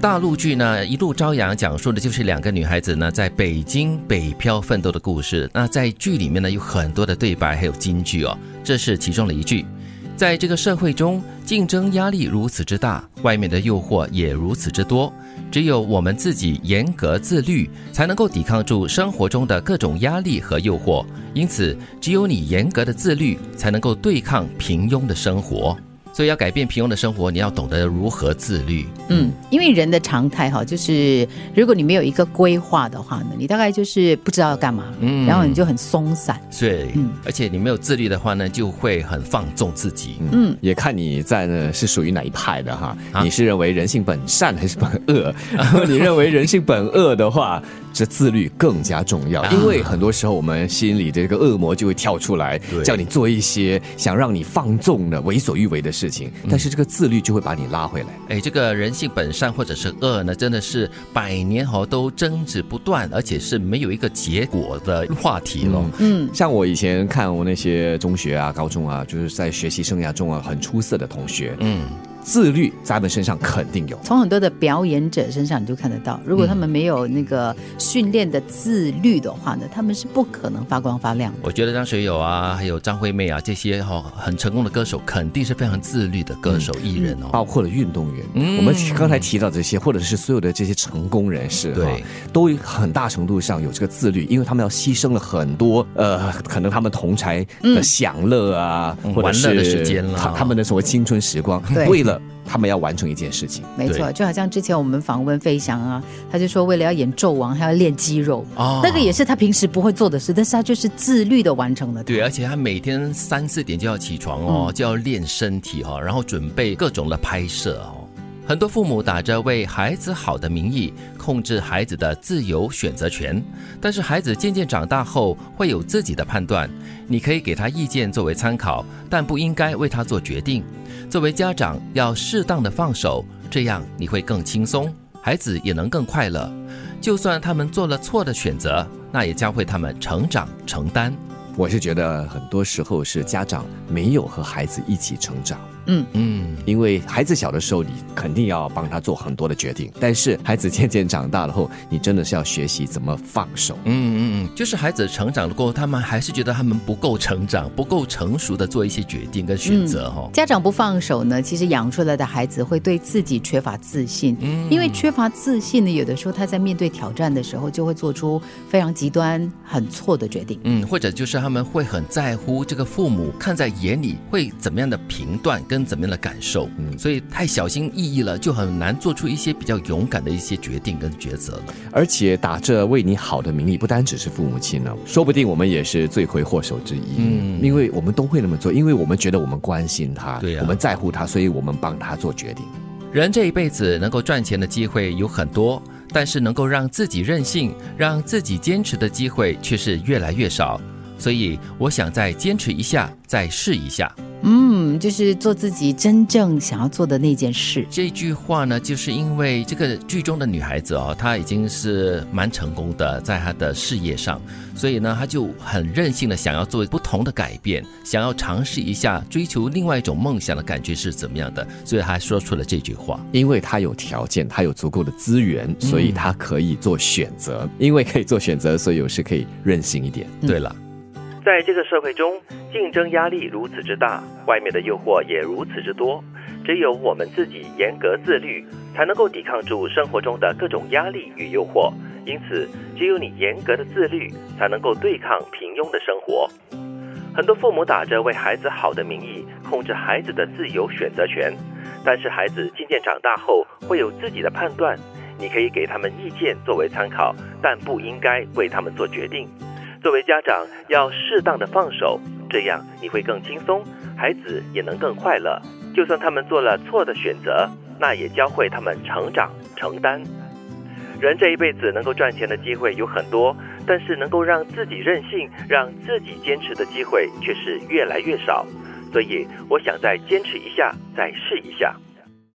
大陆剧呢，一路朝阳，讲述的就是两个女孩子呢在北京北漂奋斗的故事。那在剧里面呢，有很多的对白，还有金句哦。这是其中的一句。在这个社会中，竞争压力如此之大，外面的诱惑也如此之多，只有我们自己严格自律，才能够抵抗住生活中的各种压力和诱惑。因此，只有你严格的自律，才能够对抗平庸的生活。所以要改变平庸的生活，你要懂得如何自律。嗯，因为人的常态哈，就是如果你没有一个规划的话呢，你大概就是不知道要干嘛，嗯，然后你就很松散。对，嗯，而且你没有自律的话呢，就会很放纵自己。嗯，也看你在呢是属于哪一派的哈。你是认为人性本善还是本恶？然后你认为人性本恶的话，这自律更加重要，因为很多时候我们心里的这个恶魔就会跳出来，叫你做一些想让你放纵的、为所欲为的事。情，但是这个自律就会把你拉回来。哎，这个人性本善或者是恶呢，真的是百年哈都争执不断，而且是没有一个结果的话题了。嗯，像我以前看我那些中学啊、高中啊，就是在学习生涯中啊很出色的同学，嗯。自律在他们身上肯定有，从很多的表演者身上你就看得到，如果他们没有那个训练的自律的话呢，他们是不可能发光发亮的。我觉得张学友啊，还有张惠妹啊，这些哈很成功的歌手，肯定是非常自律的歌手艺人哦。包括了运动员，我们刚才提到这些，或者是所有的这些成功人士，对，都很大程度上有这个自律，因为他们要牺牲了很多呃，可能他们同才的享乐啊，或者是的时间了，他们的所谓青春时光，为了。他们要完成一件事情，没错，就好像之前我们访问费翔啊，他就说为了要演纣王，还要练肌肉，哦，那个也是他平时不会做的事，但是他就是自律的完成了。对，而且他每天三四点就要起床哦，就要练身体哈，然后准备各种的拍摄哦。很多父母打着为孩子好的名义，控制孩子的自由选择权，但是孩子渐渐长大后会有自己的判断，你可以给他意见作为参考，但不应该为他做决定。作为家长，要适当的放手，这样你会更轻松，孩子也能更快乐。就算他们做了错的选择，那也教会他们成长承担。我是觉得很多时候是家长没有和孩子一起成长。嗯嗯，因为孩子小的时候，你肯定要帮他做很多的决定，但是孩子渐渐长大了后，你真的是要学习怎么放手。嗯嗯嗯，就是孩子成长了过后，他们还是觉得他们不够成长，不够成熟的做一些决定跟选择哈。家长不放手呢，其实养出来的孩子会对自己缺乏自信，嗯因为缺乏自信呢，有的时候他在面对挑战的时候，就会做出非常极端、很错的决定。嗯，或者就是他们会很在乎这个父母看在眼里会怎么样的评断跟。怎么样的感受？嗯，所以太小心翼翼了，就很难做出一些比较勇敢的一些决定跟抉择了。而且打着为你好的名义，不单只是父母亲呢，说不定我们也是罪魁祸首之一。嗯，因为我们都会那么做，因为我们觉得我们关心他，对我们在乎他，所以我们帮他做决定。人这一辈子能够赚钱的机会有很多，但是能够让自己任性、让自己坚持的机会却是越来越少。所以，我想再坚持一下，再试一下。嗯，就是做自己真正想要做的那件事。这句话呢，就是因为这个剧中的女孩子哦，她已经是蛮成功的，在她的事业上，所以呢，她就很任性的想要做不同的改变，想要尝试一下追求另外一种梦想的感觉是怎么样的，所以她说出了这句话。因为她有条件，她有足够的资源，所以她可以做选择。因为可以做选择，所以有时可以任性一点。对了。在这个社会中，竞争压力如此之大，外面的诱惑也如此之多，只有我们自己严格自律，才能够抵抗住生活中的各种压力与诱惑。因此，只有你严格的自律，才能够对抗平庸的生活。很多父母打着为孩子好的名义，控制孩子的自由选择权，但是孩子渐渐长大后会有自己的判断，你可以给他们意见作为参考，但不应该为他们做决定。作为家长，要适当的放手，这样你会更轻松，孩子也能更快乐。就算他们做了错的选择，那也教会他们成长承担。人这一辈子能够赚钱的机会有很多，但是能够让自己任性、让自己坚持的机会却是越来越少。所以，我想再坚持一下，再试一下。